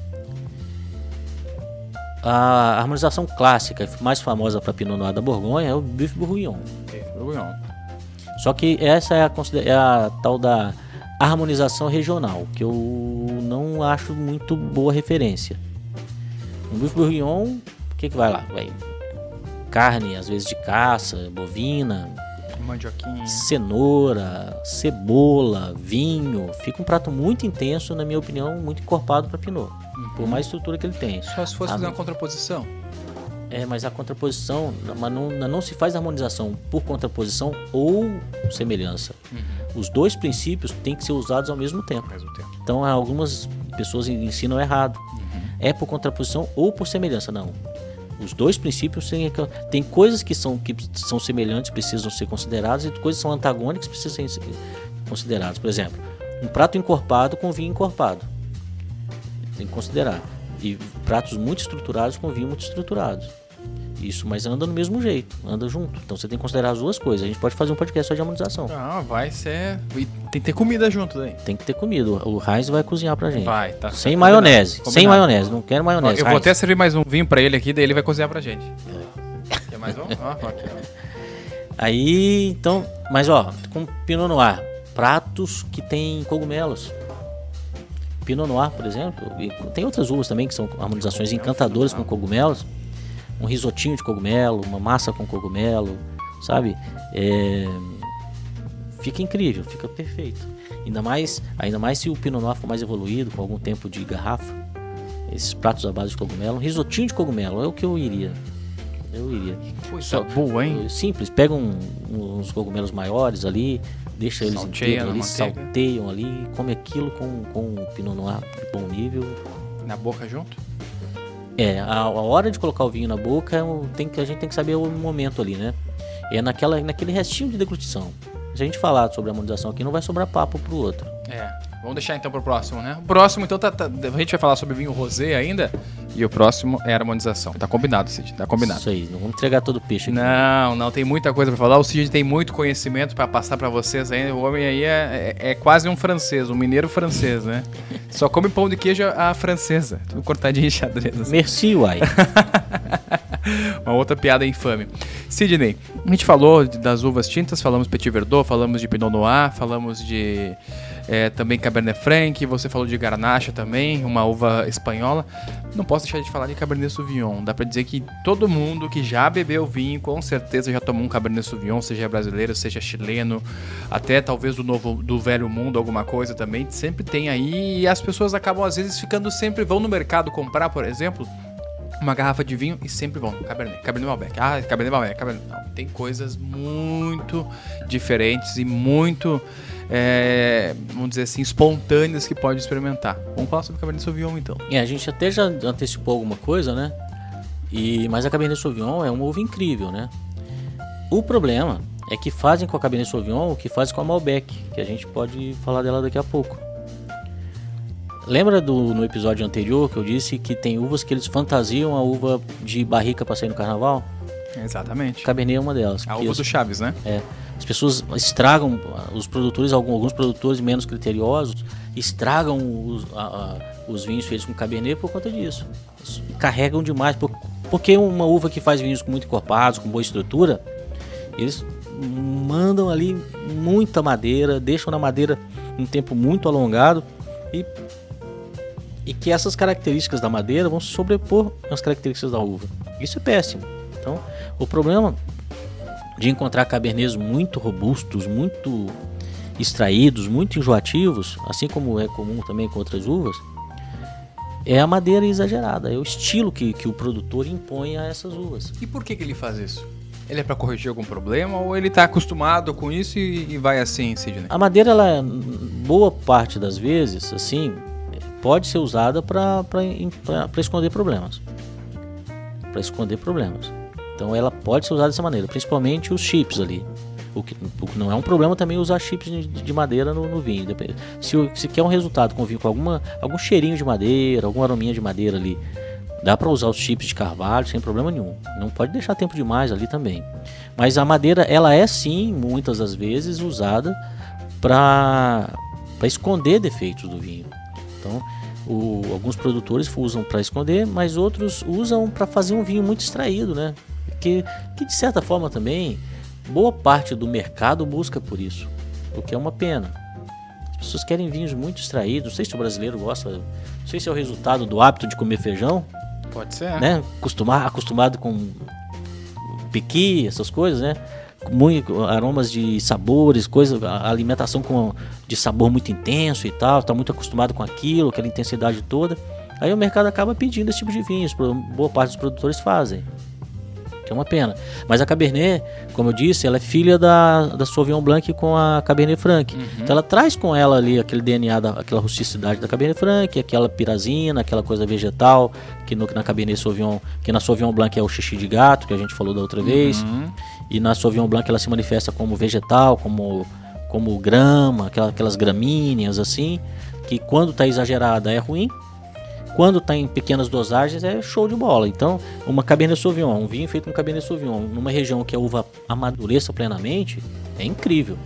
S2: A harmonização clássica mais famosa para Pinot Noir da Borgonha é o Bife Bourguignon.
S1: Bourguignon.
S2: Só que essa é a, é a tal da harmonização regional, que eu não acho muito boa referência. Um bife bourguignon, o que, que vai lá? Vai carne, às vezes de caça, bovina,
S1: Mandioquinha.
S2: cenoura, cebola, vinho. Fica um prato muito intenso, na minha opinião, muito encorpado para Pinot. Por mais estrutura que ele tem.
S1: Só se fosse
S2: Ah,
S1: fazer uma contraposição.
S2: É, mas a contraposição, mas não, não se faz harmonização por contraposição ou semelhança. Os dois princípios têm que ser usados ao mesmo tempo.
S1: Ao mesmo tempo.
S2: Então algumas pessoas ensinam errado. É por contraposição ou por semelhança, não. Os dois princípios têm, tem coisas que são, que são semelhantes, precisam ser consideradas, e coisas que são antagônicas, precisam ser consideradas. Por exemplo, um prato encorpado com vinho encorpado. Tem que considerar. E pratos muito estruturados com vinho muito estruturados. Isso, mas anda no mesmo jeito, anda junto. Então você tem que considerar as duas coisas. A gente pode fazer um podcast só de harmonização.
S1: Ah, vai ser. e Tem que ter comida junto daí.
S2: Tem que ter comida. O Heinz vai cozinhar pra gente.
S1: Vai, tá.
S2: Sem
S1: Combinado.
S2: maionese. Sem
S1: Combinado.
S2: maionese. Não quero maionese.
S1: eu vou
S2: Heinz.
S1: até servir mais um vinho pra ele aqui, daí ele vai cozinhar pra gente. Quer mais um? Ó, aqui, ó.
S2: Aí, então, mas ó, com Pinot Noir, pratos que tem cogumelos. Pinot Noir, por exemplo, e tem outras uvas também que são harmonizações encantadoras com cogumelos. Um risotinho de cogumelo, uma massa com cogumelo, sabe? É, Fica incrível, fica perfeito. Ainda mais, ainda mais se o Pinot Noir for mais evoluído, com algum tempo de garrafa. Esses pratos à base de cogumelo, um risotinho de cogumelo é o que eu iria. Eu iria. Só-
S1: boa, hein?
S2: Simples, pega um- uns cogumelos maiores ali, deixa eles
S1: Salteia
S2: inteiros ali,
S1: manteiga.
S2: salteiam ali, come aquilo com, com um Pinot Noir de bom nível.
S1: Na boca junto?
S2: É, a, a hora de colocar o vinho na boca, é tem a gente tem que saber o momento ali, né? É naquela, naquele restinho de deglutição. Se a gente falar sobre harmonização aqui, não vai sobrar papo pro outro.
S1: É. Vamos deixar então pro próximo, né? O próximo, então, tá, tá- a gente vai falar sobre vinho rosé ainda. E o próximo é a harmonização. Tá combinado, Cid. Tá combinado.
S2: Isso aí, não vamos entregar todo o peixe aqui.
S1: Não, não, tem muita coisa pra falar. O Cid tem muito conhecimento pra passar pra vocês ainda. O homem aí é, é- é quase um francês, um mineiro francês, né? Só come pão de queijo à francesa. Tudo cortadinho em xadrez. assim.
S2: Merci, uai.
S1: Uma outra piada infame. Sidney, a gente falou das uvas tintas, falamos Petit Verdot, falamos de Pinot Noir, falamos de é, também Cabernet Franc, você falou de Garnacha também, uma uva espanhola. Não posso deixar de falar de Cabernet Sauvignon. Dá pra dizer que todo mundo que já bebeu vinho, com certeza já tomou um Cabernet Sauvignon, seja brasileiro, seja chileno, até talvez do novo, do velho mundo, alguma coisa também, sempre tem aí. E as pessoas acabam às vezes ficando sempre vão no mercado comprar, por exemplo, uma garrafa de vinho e sempre vão Cabernet, Cabernet Malbec. Ah, Cabernet Malbec, Cabernet. Não, tem coisas muito diferentes e muito, é, vamos dizer assim, espontâneas que pode experimentar. Vamos falar sobre Cabernet Sauvignon então.
S2: É, a gente até já antecipou alguma coisa, né? E, mas a Cabernet Sauvignon é uma uva incrível, né? O problema é que fazem com a Cabernet Sauvignon o que fazem com a Malbec, que a gente pode falar dela daqui a pouco. Lembra do no episódio anterior que eu disse que tem uvas que eles fantasiam a uva de barrica para sair no carnaval?
S1: Exatamente.
S2: Cabernet é uma delas.
S1: A uva
S2: as-
S1: do Chaves, né?
S2: é, as pessoas estragam, os produtores, alguns produtores menos criteriosos, estragam os, a- a- os vinhos feitos com Cabernet por conta disso. Carregam demais, por- porque uma uva que faz vinhos muito encorpados, com boa estrutura, Eles mandam ali muita madeira, deixam na madeira um tempo muito alongado e, e que essas características da madeira vão sobrepor às características da uva. Isso é péssimo. Então, o problema de encontrar cabernets muito robustos, muito extraídos, muito enjoativos, assim como é comum também com outras uvas, é a madeira exagerada, é o estilo que, que o produtor impõe a essas uvas.
S1: E por que, que ele faz isso? Ele é para corrigir algum problema ou ele está acostumado com isso e, e, vai assim, Sidney?
S2: A madeira, ela, boa parte das vezes, assim, pode ser usada para esconder problemas. Para esconder problemas. Então ela pode ser usada dessa maneira, principalmente os chips ali. O que, o que não é um problema também usar chips de, de madeira no, no vinho. Se, se quer um resultado com vinho com alguma, algum cheirinho de madeira, alguma arominha de madeira ali, dá para usar os chips de carvalho sem problema nenhum. Não pode deixar tempo demais ali também. Mas a madeira, ela é sim, muitas das vezes, usada para esconder defeitos do vinho. Então, o, alguns produtores usam para esconder, mas outros usam para fazer um vinho muito extraído, né? Que, que de certa forma também boa parte do mercado busca por isso, o que é uma pena. As pessoas querem vinhos muito extraídos. Não sei se o brasileiro gosta, não sei se é o resultado do hábito de comer feijão.
S1: Pode ser.
S2: Né? Acostumar, acostumado com piqui, essas coisas, né? Muito, aromas de sabores, coisa, a alimentação com, de sabor muito intenso e tal, está muito acostumado com aquilo, aquela intensidade toda. Aí o mercado acaba pedindo esse tipo de vinhos, boa parte dos produtores fazem que é uma pena. Mas a Cabernet, como eu disse, ela é filha da, da Sauvignon Blanc com a Cabernet Franc. Uhum. Então ela traz com ela ali aquele DNA, da, aquela rusticidade da Cabernet Franc, aquela pirazina, aquela coisa vegetal, que no, na Cabernet Sauvignon, que na Sauvignon Blanc é o xixi de gato, que a gente falou da outra vez. Uhum. E na Sauvignon Blanc ela se manifesta como vegetal, como, como grama, aquelas, aquelas gramíneas assim, que quando está exagerada é ruim, quando está em pequenas dosagens é show de bola. Então, uma Cabernet Sauvignon, um vinho feito com Cabernet Sauvignon, numa região que a uva amadureça plenamente, é incrível.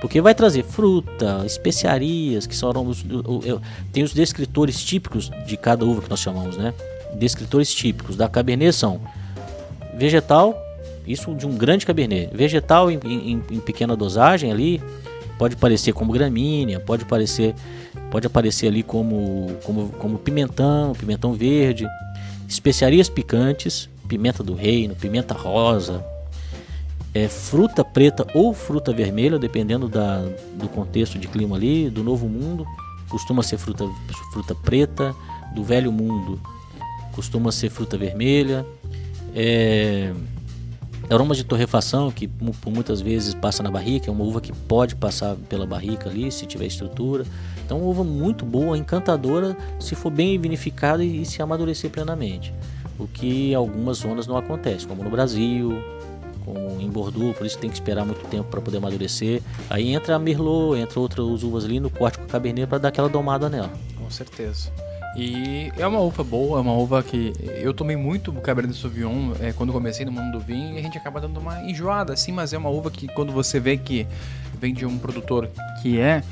S2: Porque vai trazer fruta, especiarias, que são os, tem os descritores típicos de cada uva que nós chamamos, né? Descritores típicos da Cabernet são vegetal, isso de um grande Cabernet, vegetal em, em, em pequena dosagem ali, pode parecer como gramínea, pode parecer Pode aparecer ali como, como, como pimentão, pimentão verde, especiarias picantes, pimenta do reino, pimenta rosa, é, fruta preta ou fruta vermelha, dependendo da, do contexto de clima ali, do novo mundo, costuma ser fruta, fruta preta, do velho mundo. Costuma ser fruta vermelha, é, aromas de torrefação que por muitas vezes passa na barrica, é uma uva que pode passar pela barrica ali se tiver estrutura. Então, uma uva muito boa, encantadora, se for bem vinificada e, se amadurecer plenamente. O que em algumas zonas não acontece, como no Brasil, como em Bordeaux, por isso tem que esperar muito tempo para poder amadurecer. Aí entra a Merlot, entra outras uvas ali no corte com a Cabernet para dar aquela domada nela.
S1: Com certeza. E é uma uva boa, é uma uva que eu tomei muito Cabernet Sauvignon é, quando comecei no mundo do vinho e a gente acaba dando uma enjoada, assim, mas é uma uva que quando você vê que vem de um produtor que é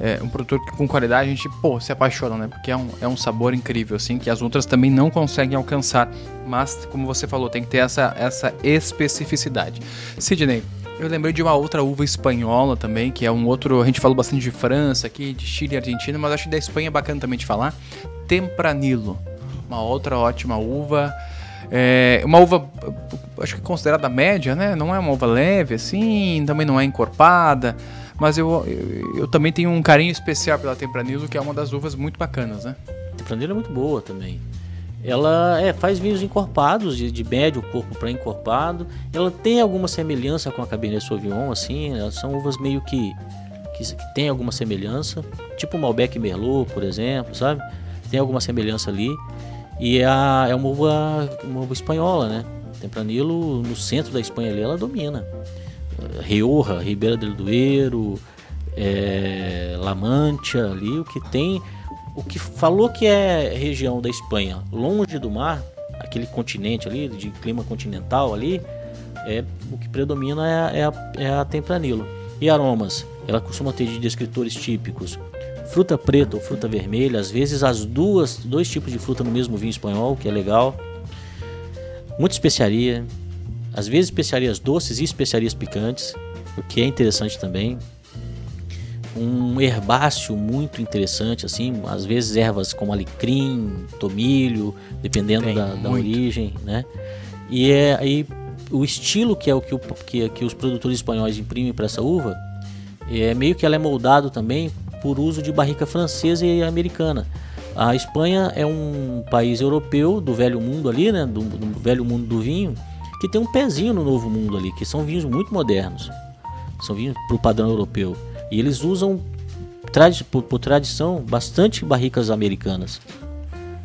S1: é, um produtor com qualidade, a gente, pô, se apaixona, né? Porque é um, é um sabor incrível, assim, que as outras também não conseguem alcançar. Mas, como você falou, tem que ter essa, essa especificidade. Sidney, eu lembrei de uma outra uva espanhola também, que é um outro. A gente falou bastante de França aqui, de Chile e Argentina, mas acho que da Espanha é bacana também de falar. Tempranilo. Uma outra ótima uva. É uma uva, acho que considerada média, né? Não é uma uva leve assim, também não é encorpada. Mas eu, eu, eu, também tenho um carinho especial pela Tempranillo, que é uma das uvas muito bacanas, né?
S2: Tempranillo é muito boa também. Ela é, faz vinhos encorpados, de, de médio corpo para encorpado. Ela tem alguma semelhança com a Cabernet Sauvignon, assim. Elas são uvas meio que, que, que tem alguma semelhança. Tipo Malbec Merlot, por exemplo, sabe? Tem alguma semelhança ali. E é, a, é uma, uva, uma uva espanhola, né? Tempranillo, no centro da Espanha ali, ela domina. Rioja, Ribeira del Duero, é, La Mancha ali, o que tem, o que falou que é região da Espanha, longe do mar, aquele continente ali, de clima continental ali, é o que predomina é é a, é a. E aromas, ela costuma ter de descritores típicos, fruta preta ou fruta vermelha, às vezes as duas, dois tipos de fruta no mesmo vinho espanhol, que é legal. Muita especiaria, às vezes especiarias doces e especiarias picantes, o que é interessante também. Um herbáceo muito interessante, assim, às vezes ervas como alecrim, tomilho, dependendo
S1: Tem
S2: da, da origem, né? E é aí o estilo que é o que, o- que, que os produtores espanhóis imprimem para essa uva, é meio que ela é moldado também por uso de barrica francesa e americana. A Espanha é um país europeu do velho mundo ali, né, do, do velho mundo do vinho, que tem um pezinho no novo mundo ali, que são vinhos muito modernos. São vinhos pro padrão europeu. E eles usam tradi por, por tradição bastante barricas americanas.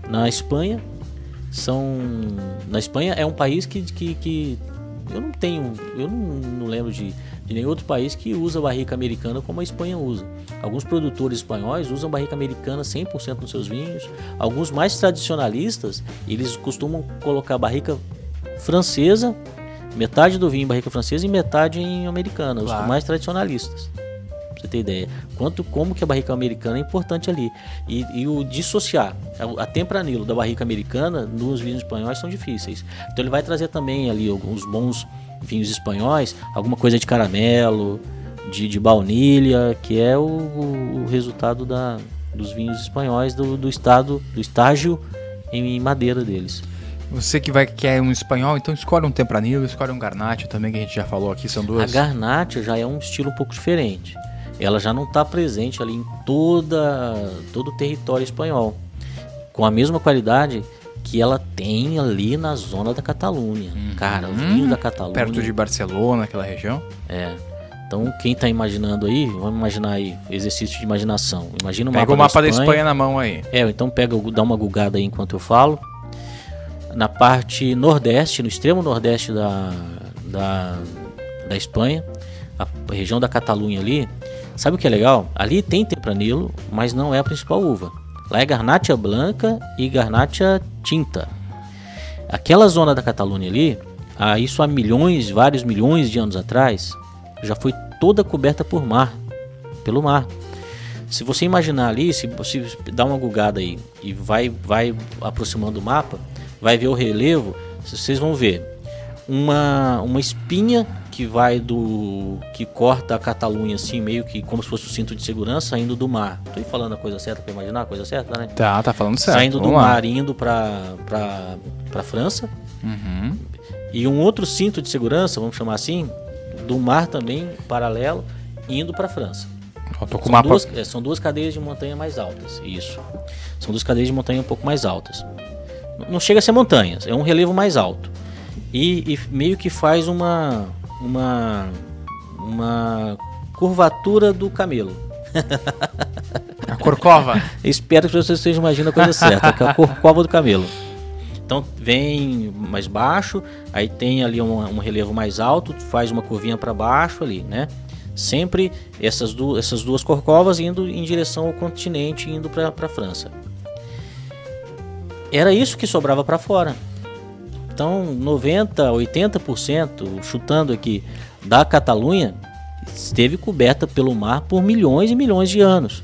S2: Na Espanha são na Espanha é um país que, que, que eu não tenho eu não, não lembro de, de nenhum outro país que usa barrica americana como a Espanha usa alguns produtores espanhóis usam barrica americana 100% nos seus vinhos alguns mais tradicionalistas eles costumam colocar barrica francesa metade do vinho em barrica francesa e metade em americana os
S1: Claro.
S2: mais tradicionalistas você ter ideia. Quanto como que a barrica americana é importante ali. E, e o dissociar a, a tempranilo da barrica americana nos vinhos espanhóis são difíceis. Então ele vai trazer também ali alguns bons vinhos espanhóis, alguma coisa de caramelo, de, de baunilha, que é o, o- o resultado da, dos vinhos espanhóis do, do estado, do estágio em madeira deles.
S1: Você que vai quer um espanhol, então escolhe um Tempranillo, escolhe um Garnacho também, que a gente já falou aqui, são
S2: A
S1: duas.
S2: Garnacha já é um estilo um pouco diferente. Ela já não está presente ali em toda, todo o território espanhol. Com a mesma qualidade que ela tem ali na zona da Catalunha. Cara, o vinho da Catalunha.
S1: Perto de Barcelona, aquela região.
S2: É. Então, quem está imaginando aí, vamos imaginar aí, exercício de imaginação. Imagina o
S1: Pega
S2: mapa,
S1: o mapa da
S2: Espanha.
S1: Espanha na mão aí.
S2: É, então pega, dá uma gugada aí enquanto eu falo. Na parte nordeste, no extremo nordeste da, da, da Espanha, a região da Catalunha ali, sabe o que é legal? Ali tem Tempranillo, mas não é a principal uva. Lá é Garnacha Blanca e Garnacha Tinta. Aquela zona da Catalunha ali, há isso há milhões, vários milhões de anos atrás, já foi toda coberta por mar, pelo mar. Se você imaginar ali, se você dá uma gugada aí e vai, vai aproximando o mapa, vai ver o relevo, vocês vão ver uma, uma espinha que vai do. que corta a Catalunha assim, meio que como se fosse o cinto de segurança, indo do mar. Tô falando a coisa certa para imaginar a coisa certa, né?
S1: Tá, tá falando certo.
S2: Saindo do
S1: Vamos lá.
S2: mar, indo para para França.
S1: Uhum.
S2: E um outro cinto de segurança, vamos chamar assim, do mar também, paralelo, indo para França.
S1: Com o
S2: São
S1: mapa.
S2: duas, é, são duas cadeias de montanha mais altas, isso. São duas cadeias de montanha um pouco mais altas. Não chega a ser montanhas, é um relevo mais alto. E, e meio que faz uma, uma, uma curvatura do camelo.
S1: A Corcova.
S2: Espero que vocês estejam imaginando a coisa certa, que é a corcova do camelo. Então vem mais baixo, aí tem ali um, um relevo mais alto, faz uma curvinha para baixo ali, né? Sempre essas, du essas duas corcovas indo em direção ao continente, indo para a França. Era isso que sobrava para fora. Então 90, 80%, chutando aqui, da Catalunha esteve coberta pelo mar por milhões e milhões de anos.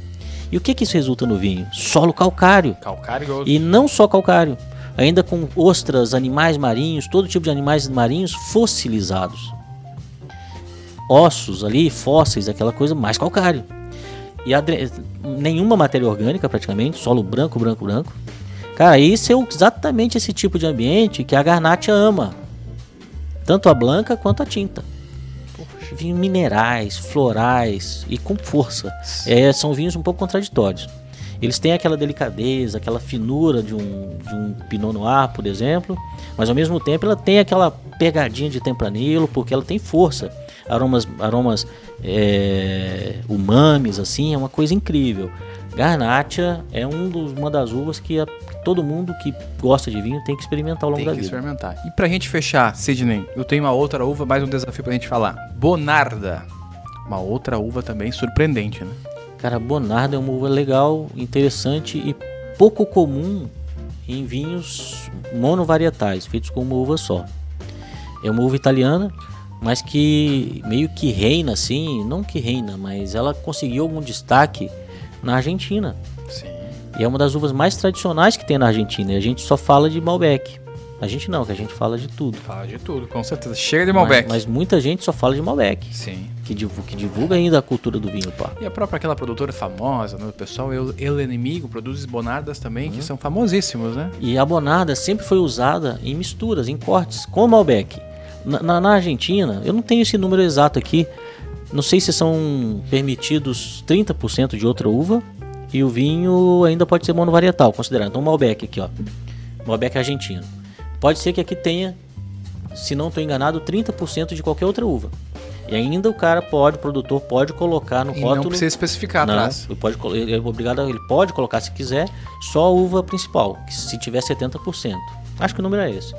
S2: E o que, que isso resulta no vinho? Solo calcário.
S1: Calcário
S2: E não só calcário, ainda com ostras, animais marinhos, todo tipo de animais marinhos fossilizados. Ossos ali, fósseis, aquela coisa mais calcário. E nenhuma matéria orgânica praticamente, solo branco, branco, branco. Cara, isso é exatamente esse tipo de ambiente que a Garnacha ama. Tanto a blanca quanto a tinta. Vinhos minerais, florais e com força. É, são vinhos um pouco contraditórios. Eles têm aquela delicadeza, aquela finura de um, de um Pinot Noir, por exemplo, mas ao mesmo tempo ela tem aquela pegadinha de tempranilo, porque ela tem força. Aromas, aromas é, umamis, assim, é uma coisa incrível. Garnacha é um dos, uma das uvas que a- todo mundo que gosta de vinho tem que experimentar ao longo
S1: Tem
S2: da
S1: que
S2: vida.
S1: experimentar. E pra gente fechar, Sidney, eu tenho uma outra uva, mais um desafio pra gente falar. Bonarda. Uma outra uva também surpreendente, né?
S2: Cara, Bonarda é uma uva legal, interessante e pouco comum em vinhos monovarietais, feitos com uma uva só. É uma uva italiana, mas que meio que reina assim, não que reina, mas ela conseguiu algum destaque na Argentina.
S1: Sim.
S2: E é uma das uvas mais tradicionais que tem na Argentina. E a gente só fala de Malbec. A gente não, que a gente fala de tudo.
S1: Fala de tudo, com certeza. Chega de Malbec.
S2: Mas, mas muita gente só fala de Malbec.
S1: Sim.
S2: Que divulga, que divulga ainda a cultura do vinho, pá.
S1: E a própria aquela produtora famosa, né? O pessoal, El, El Inimigo, produz bonardas também, que são famosíssimos, né?
S2: E a bonarda sempre foi usada em misturas, em cortes, com Malbec. Na, na, na Argentina, eu não tenho esse número exato aqui, não sei se são permitidos 30% de outra uva e o vinho ainda pode ser monovarietal, considerando. Então, Malbec aqui, ó. Malbec argentino. Pode ser que aqui tenha, se não estou enganado, 30% de qualquer outra uva. E ainda o cara pode, o produtor pode colocar no
S1: E
S2: rótulo.
S1: não precisa especificar
S2: Não,
S1: atrás.
S2: ele pode, ele é obrigado, ele pode colocar se quiser só a uva principal, que se tiver 70%. Acho que o número é esse.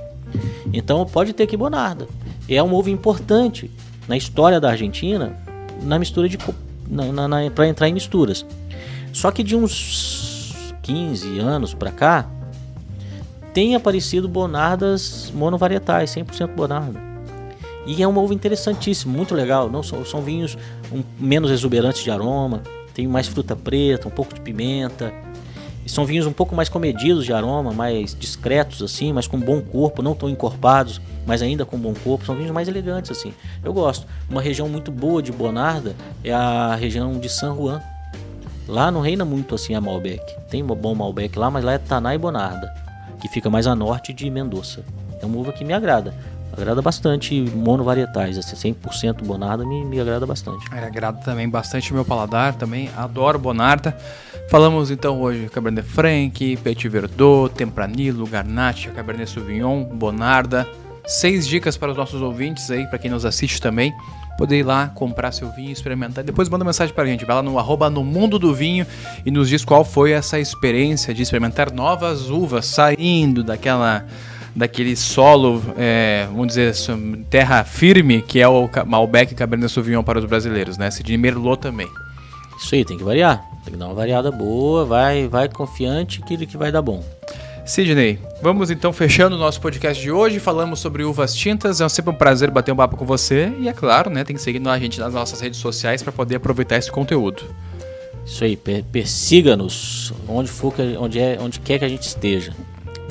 S2: Então pode ter que bonarda. E é uma uva importante na história da Argentina na mistura de na, na, para entrar em misturas. Só que de uns 15 anos para cá tem aparecido bonardas monovarietais, 100% bonarda. E é uma uva interessantíssima, muito legal. Não são, são vinhos um- menos exuberantes de aroma, tem mais fruta preta, um pouco de pimenta. São vinhos um pouco mais comedidos de aroma, mais discretos assim, mas com bom corpo, não tão encorpados, mas ainda com bom corpo. São vinhos mais elegantes assim. Eu gosto. Uma região muito boa de Bonarda é a região de San Juan. Lá não reina muito assim a Malbec. Tem um bom Malbec lá, mas lá é Taná e Bonarda, que fica mais a norte de Mendoza. É uma uva que me agrada. Agrada bastante monovarietais, assim, 100% Bonarda me, me agrada bastante.
S1: Ele agrada também bastante o meu paladar, também adoro Bonarda. Falamos então hoje Cabernet Franc, Petit Verdot, Tempranillo, Garnacha, Cabernet Sauvignon, Bonarda. Seis dicas para os nossos ouvintes aí, para quem nos assiste também. Poder ir lá, comprar seu vinho, experimentar. Depois manda mensagem pra gente. Vai lá no arroba no mundo do vinho e nos diz qual foi essa experiência de experimentar novas uvas saindo daquela daquele solo, é, vamos dizer, terra firme, que é o Malbec e Cabernet Sauvignon para os brasileiros, né? Sidney Merlot também.
S2: Isso aí, tem que variar. Tem que dar uma variada boa, vai, vai confiante que, que vai dar bom.
S1: Sidney, vamos então fechando o nosso podcast de hoje. Falamos sobre uvas tintas. É sempre um prazer bater um papo com você. E é claro, né? Tem que seguir a gente nas nossas redes sociais para poder aproveitar esse conteúdo.
S2: Isso aí, per- persiga-nos onde for onde, é, onde quer que a gente esteja.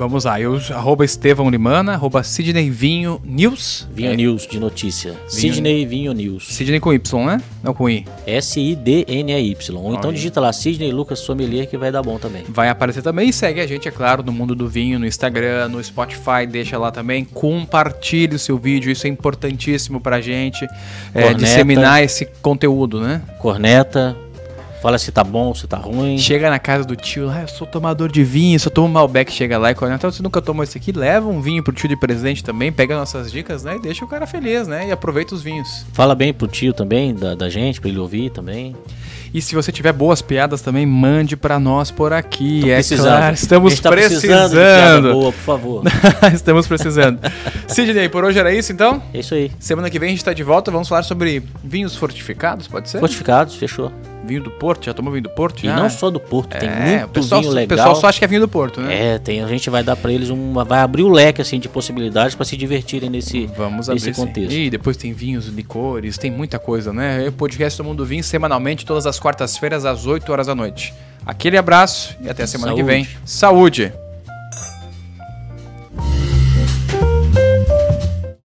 S1: Vamos lá, eu, arroba Estevão Limana, arroba Sidney Vinho News.
S2: Vinho
S1: É,
S2: News de notícia. Sidney Vinho News.
S1: Sidney com Y, né? Não com I.
S2: S-I-D-N-E-Y. Ou então digita lá Sidney Lucas Sommelier que vai dar bom também.
S1: Vai aparecer também e segue a gente, é claro, no Mundo do Vinho, no Instagram, no Spotify, deixa lá também. Compartilhe o seu vídeo, isso é importantíssimo pra gente é, disseminar esse conteúdo, né?
S2: Corneta, fala se tá bom, se tá ruim.
S1: Chega na casa do tio lá, eu sou tomador de vinho, só tomo Malbec, chega lá e corneta, "Então, você nunca tomou esse aqui, leva um vinho pro tio de presente também, pega nossas dicas, né? E deixa o cara feliz, né? E aproveita os vinhos.
S2: Fala bem pro tio também, da, da gente, pra ele ouvir também.
S1: E se você tiver boas piadas também, mande pra nós por aqui.
S2: Tô
S1: é
S2: precisando.
S1: claro, estamos
S2: A gente tá
S1: precisando.
S2: piada boa, por favor.
S1: estamos precisando. Sidney, por hoje era isso então?
S2: é isso aí.
S1: Semana que vem a gente tá de volta, vamos falar sobre vinhos fortificados, pode ser?
S2: Fortificados, fechou.
S1: Vinho do Porto, já tomou vinho do Porto?
S2: E
S1: já?
S2: não só do Porto, tem
S1: É,
S2: muito
S1: o pessoal,
S2: vinho
S1: o
S2: legal.
S1: pessoal só acha que é vinho do Porto, né?
S2: É, tem, a gente vai dar pra eles uma. Vai abrir o leque assim, de possibilidades pra se divertirem nesse,
S1: Vamos abrir
S2: nesse
S1: sim.
S2: contexto.
S1: E depois tem vinhos, licores, tem muita coisa, né? O podcast do Mundo Vinho semanalmente, todas as quartas-feiras, às 8 horas da noite. Aquele abraço e até a semana que
S2: Saúde.
S1: vem. Saúde!